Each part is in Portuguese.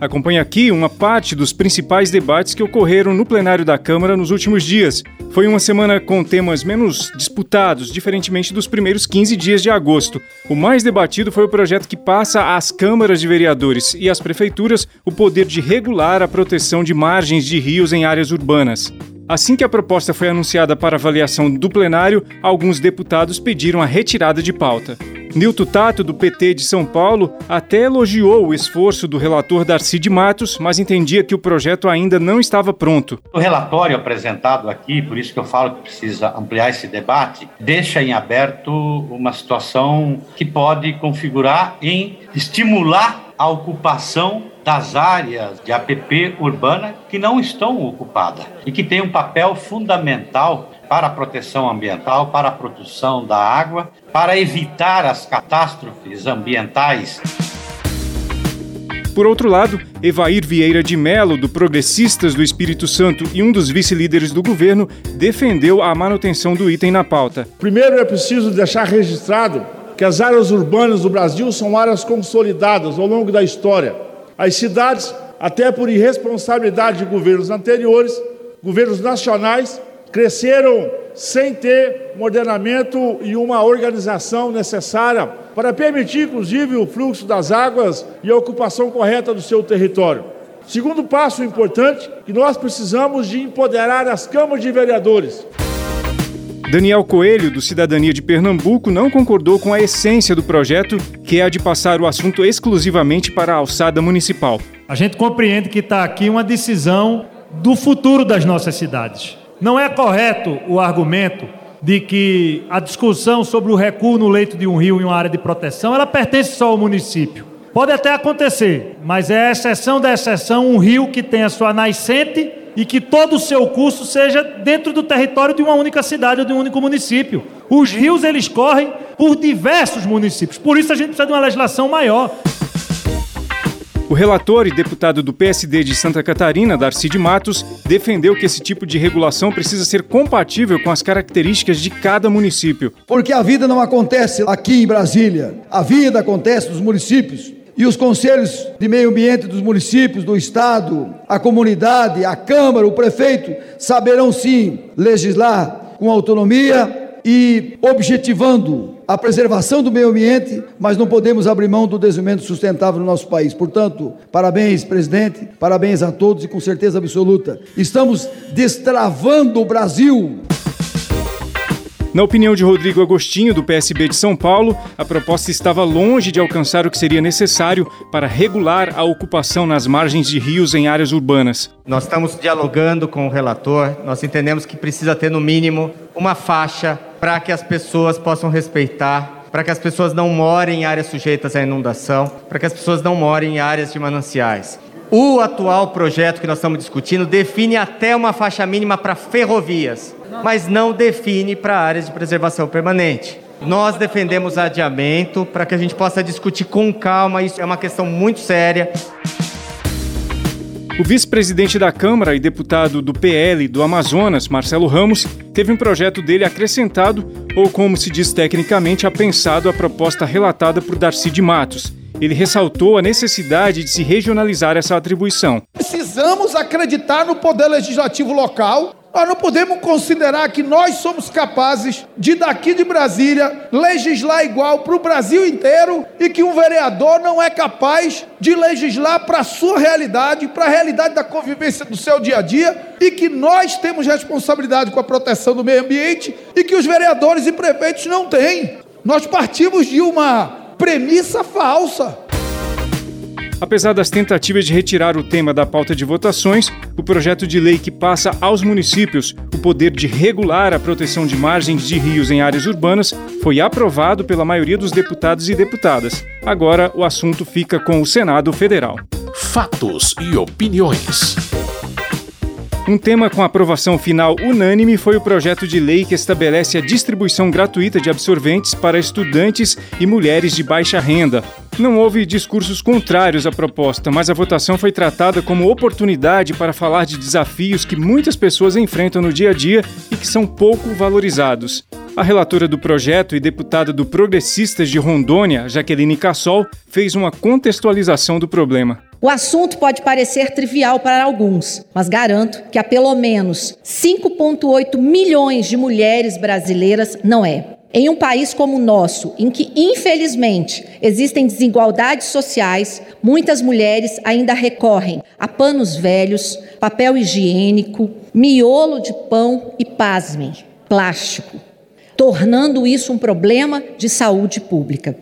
Acompanhe aqui uma parte dos principais debates que ocorreram no plenário da Câmara nos últimos dias. Foi uma semana com temas menos disputados, diferentemente dos primeiros 15 dias de agosto. O mais debatido foi o projeto que passa às câmaras de vereadores e às prefeituras o poder de regular a proteção de margens de rios em áreas urbanas. Assim que a proposta foi anunciada para avaliação do plenário, alguns deputados pediram a retirada de pauta. Nilton Tato, do PT de São Paulo, até elogiou o esforço do relator Darcy de Matos, mas entendia que o projeto ainda não estava pronto. O relatório apresentado aqui, por isso que eu falo que precisa ampliar esse debate, deixa em aberto uma situação que pode configurar em estimular a ocupação das áreas de APP urbana que não estão ocupadas e que tem um papel fundamental para a proteção ambiental, para a produção da água, para evitar as catástrofes ambientais. Por outro lado, Evair Vieira de Melo, do Progressistas do Espírito Santo e um dos vice-líderes do governo, defendeu a manutenção do item na pauta. Primeiro é preciso deixar registrado que as áreas urbanas do Brasil são áreas consolidadas ao longo da história as cidades, até por irresponsabilidade de governos anteriores, governos nacionais, cresceram sem ter um ordenamento e uma organização necessária para permitir, inclusive, o fluxo das águas e a ocupação correta do seu território. Segundo passo importante, que nós precisamos de empoderar as câmaras de vereadores. Daniel Coelho, do Cidadania de Pernambuco, não concordou com a essência do projeto, que é a de passar o assunto exclusivamente para a alçada municipal. A gente compreende que está aqui uma decisão do futuro das nossas cidades. Não é correto o argumento de que a discussão sobre o recuo no leito de um rio em uma área de proteção, ela pertence só ao município. Pode até acontecer, mas é a exceção da exceção um rio que tem a sua nascente e que todo o seu curso seja dentro do território de uma única cidade ou de um único município. Os rios eles correm por diversos municípios. Por isso a gente precisa de uma legislação maior. O relator e deputado do PSD de Santa Catarina, Darcy de Matos, defendeu que esse tipo de regulação precisa ser compatível com as características de cada município. Porque a vida não acontece aqui em Brasília, a vida acontece nos municípios. E os conselhos de meio ambiente dos municípios, do estado, a comunidade, a Câmara, o prefeito, saberão sim legislar com autonomia e objetivando a preservação do meio ambiente, mas não podemos abrir mão do desenvolvimento sustentável no nosso país. Portanto, parabéns, presidente, parabéns a todos e com certeza absoluta, estamos destravando o Brasil. Na opinião de Rodrigo Agostinho, do PSB de São Paulo, a proposta estava longe de alcançar o que seria necessário para regular a ocupação nas margens de rios em áreas urbanas. Nós estamos dialogando com o relator, nós entendemos que precisa ter, no mínimo, uma faixa para que as pessoas possam respeitar para que as pessoas não morem em áreas sujeitas à inundação, para que as pessoas não morem em áreas de mananciais. O atual projeto que nós estamos discutindo define até uma faixa mínima para ferrovias mas não define para áreas de preservação permanente. Nós defendemos adiamento para que a gente possa discutir com calma, isso é uma questão muito séria. O vice-presidente da Câmara e deputado do PL do Amazonas, Marcelo Ramos, teve um projeto dele acrescentado, ou como se diz tecnicamente, apensado à proposta relatada por Darcy de Matos. Ele ressaltou a necessidade de se regionalizar essa atribuição. Precisamos acreditar no poder legislativo local nós não podemos considerar que nós somos capazes de, daqui de Brasília, legislar igual para o Brasil inteiro e que um vereador não é capaz de legislar para a sua realidade, para a realidade da convivência do seu dia a dia e que nós temos responsabilidade com a proteção do meio ambiente e que os vereadores e prefeitos não têm. Nós partimos de uma premissa falsa. Apesar das tentativas de retirar o tema da pauta de votações, o projeto de lei que passa aos municípios o poder de regular a proteção de margens de rios em áreas urbanas foi aprovado pela maioria dos deputados e deputadas. Agora o assunto fica com o Senado Federal. Fatos e opiniões. Um tema com aprovação final unânime foi o projeto de lei que estabelece a distribuição gratuita de absorventes para estudantes e mulheres de baixa renda. Não houve discursos contrários à proposta, mas a votação foi tratada como oportunidade para falar de desafios que muitas pessoas enfrentam no dia a dia e que são pouco valorizados. A relatora do projeto e deputada do Progressistas de Rondônia, Jaqueline Cassol, fez uma contextualização do problema. O assunto pode parecer trivial para alguns, mas garanto que há pelo menos 5,8 milhões de mulheres brasileiras não é. Em um país como o nosso, em que infelizmente existem desigualdades sociais, muitas mulheres ainda recorrem a panos velhos, papel higiênico, miolo de pão e, pasmem, plástico, tornando isso um problema de saúde pública.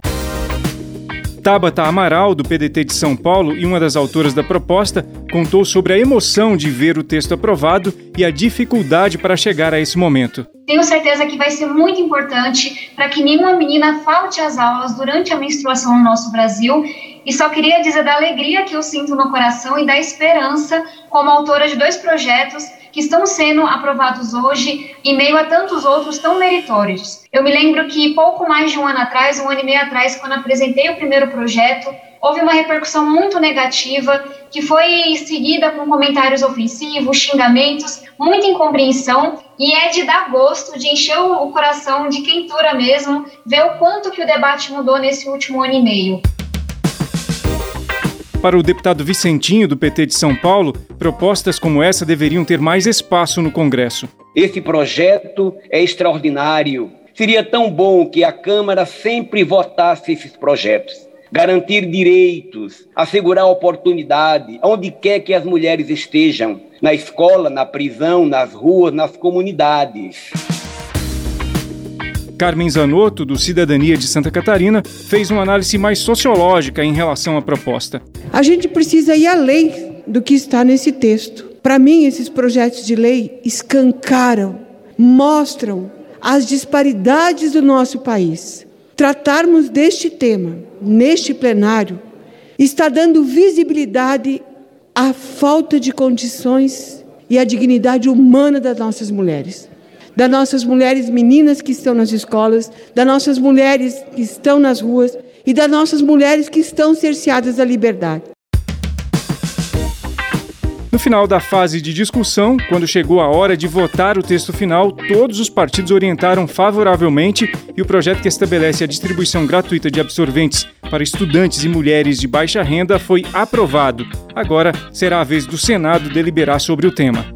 Tabata Amaral, do PDT de São Paulo e uma das autoras da proposta, contou sobre a emoção de ver o texto aprovado e a dificuldade para chegar a esse momento. Tenho certeza que vai ser muito importante para que nenhuma menina falte às aulas durante a menstruação no nosso Brasil. E só queria dizer da alegria que eu sinto no coração e da esperança como autora de dois projetos que estão sendo aprovados hoje em meio a tantos outros tão meritórios. Eu me lembro que pouco mais de um ano atrás, um ano e meio atrás, quando apresentei o primeiro projeto, houve uma repercussão muito negativa, que foi seguida com comentários ofensivos, xingamentos, muita incompreensão, e é de dar gosto, de encher o coração de quentura mesmo, ver o quanto que o debate mudou nesse último ano e meio. Para o deputado Vicentinho, do PT de São Paulo, propostas como essa deveriam ter mais espaço no Congresso. Esse projeto é extraordinário. Seria tão bom que a Câmara sempre votasse esses projetos. Garantir direitos, assegurar oportunidade, onde quer que as mulheres estejam, na escola, na prisão, nas ruas, nas comunidades. Carmen Zanotto, do Cidadania de Santa Catarina, fez uma análise mais sociológica em relação à proposta. A gente precisa ir além do que está nesse texto. Para mim, esses projetos de lei escancaram, mostram as disparidades do nosso país. Tratarmos deste tema neste plenário está dando visibilidade à falta de condições e à dignidade humana das nossas mulheres das nossas mulheres meninas que estão nas escolas, das nossas mulheres que estão nas ruas e das nossas mulheres que estão cerceadas da liberdade. No final da fase de discussão, quando chegou a hora de votar o texto final, todos os partidos orientaram favoravelmente e o projeto que estabelece a distribuição gratuita de absorventes para estudantes e mulheres de baixa renda foi aprovado. Agora será a vez do Senado deliberar sobre o tema.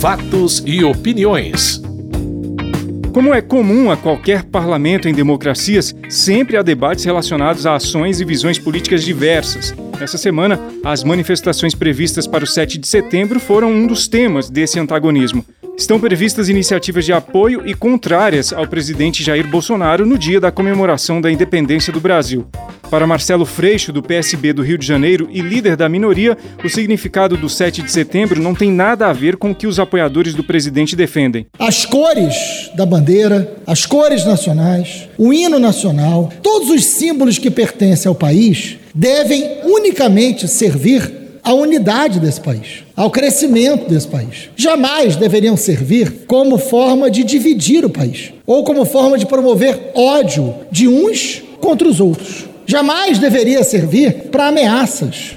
Fatos e opiniões. Como é comum a qualquer parlamento em democracias, sempre há debates relacionados a ações e visões políticas diversas. Nessa semana, as manifestações previstas para o 7 de setembro foram um dos temas desse antagonismo. Estão previstas iniciativas de apoio e contrárias ao presidente Jair Bolsonaro no dia da comemoração da independência do Brasil. Para Marcelo Freixo, do PSB do Rio de Janeiro e líder da minoria, o significado do 7 de setembro não tem nada a ver com o que os apoiadores do presidente defendem. As cores da bandeira, as cores nacionais, o hino nacional, todos os símbolos que pertencem ao país devem unicamente servir à unidade desse país, ao crescimento desse país. Jamais deveriam servir como forma de dividir o país ou como forma de promover ódio de uns contra os outros. Jamais deveria servir para ameaças.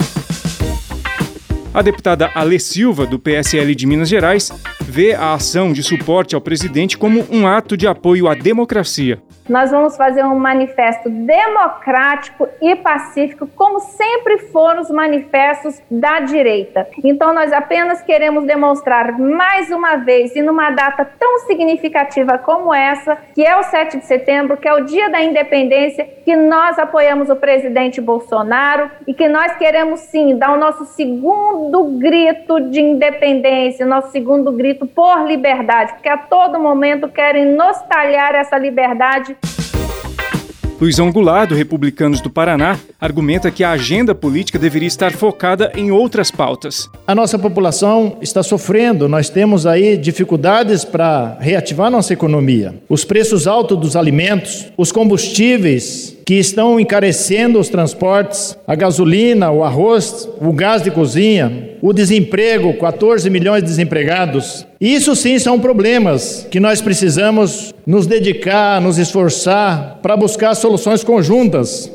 A deputada Ale Silva, do PSL de Minas Gerais, vê a ação de suporte ao presidente como um ato de apoio à democracia nós vamos fazer um manifesto democrático e pacífico, como sempre foram os manifestos da direita. Então, nós apenas queremos demonstrar mais uma vez, e numa data tão significativa como essa, que é o 7 de setembro, que é o dia da independência, que nós apoiamos o presidente Bolsonaro e que nós queremos sim dar o nosso segundo grito de independência, nosso segundo grito por liberdade, porque a todo momento querem nos talhar essa liberdade Luizão Goulart, do Republicanos do Paraná, argumenta que a agenda política deveria estar focada em outras pautas. A nossa população está sofrendo, nós temos aí dificuldades para reativar nossa economia. Os preços altos dos alimentos, os combustíveis que estão encarecendo os transportes, a gasolina, o arroz, o gás de cozinha, o desemprego, 14 milhões de desempregados. Isso sim são problemas que nós precisamos nos dedicar, nos esforçar para buscar soluções conjuntas.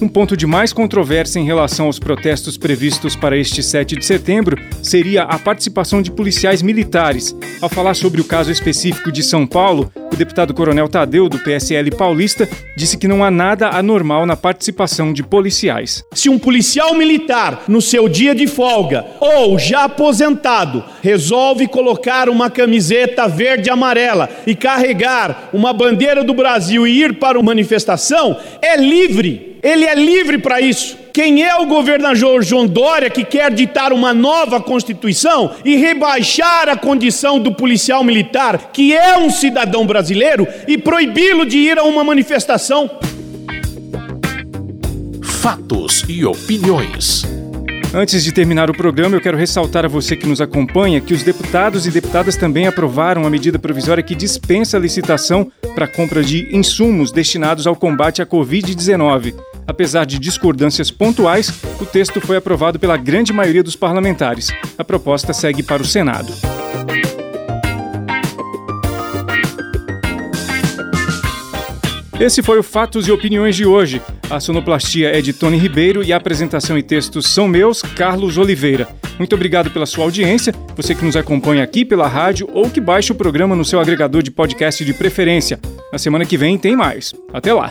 Um ponto de mais controvérsia em relação aos protestos previstos para este 7 de setembro seria a participação de policiais militares. Ao falar sobre o caso específico de São Paulo, o deputado Coronel Tadeu, do PSL paulista, disse que não há nada anormal na participação de policiais. Se um policial militar, no seu dia de folga ou já aposentado, resolve colocar uma camiseta verde e amarela e carregar uma bandeira do Brasil e ir para uma manifestação, é livre ele é livre para isso. Quem é o governador João Dória que quer ditar uma nova Constituição e rebaixar a condição do policial militar, que é um cidadão brasileiro, e proibi-lo de ir a uma manifestação? Fatos e opiniões. Antes de terminar o programa, eu quero ressaltar a você que nos acompanha que os deputados e deputadas também aprovaram a medida provisória que dispensa a licitação para a compra de insumos destinados ao combate à Covid-19. Apesar de discordâncias pontuais, o texto foi aprovado pela grande maioria dos parlamentares. A proposta segue para o Senado. Esse foi o Fatos e Opiniões de hoje. A sonoplastia é de Tony Ribeiro e a apresentação e textos são meus, Carlos Oliveira. Muito obrigado pela sua audiência, você que nos acompanha aqui pela rádio ou que baixa o programa no seu agregador de podcast de preferência. Na semana que vem tem mais. Até lá!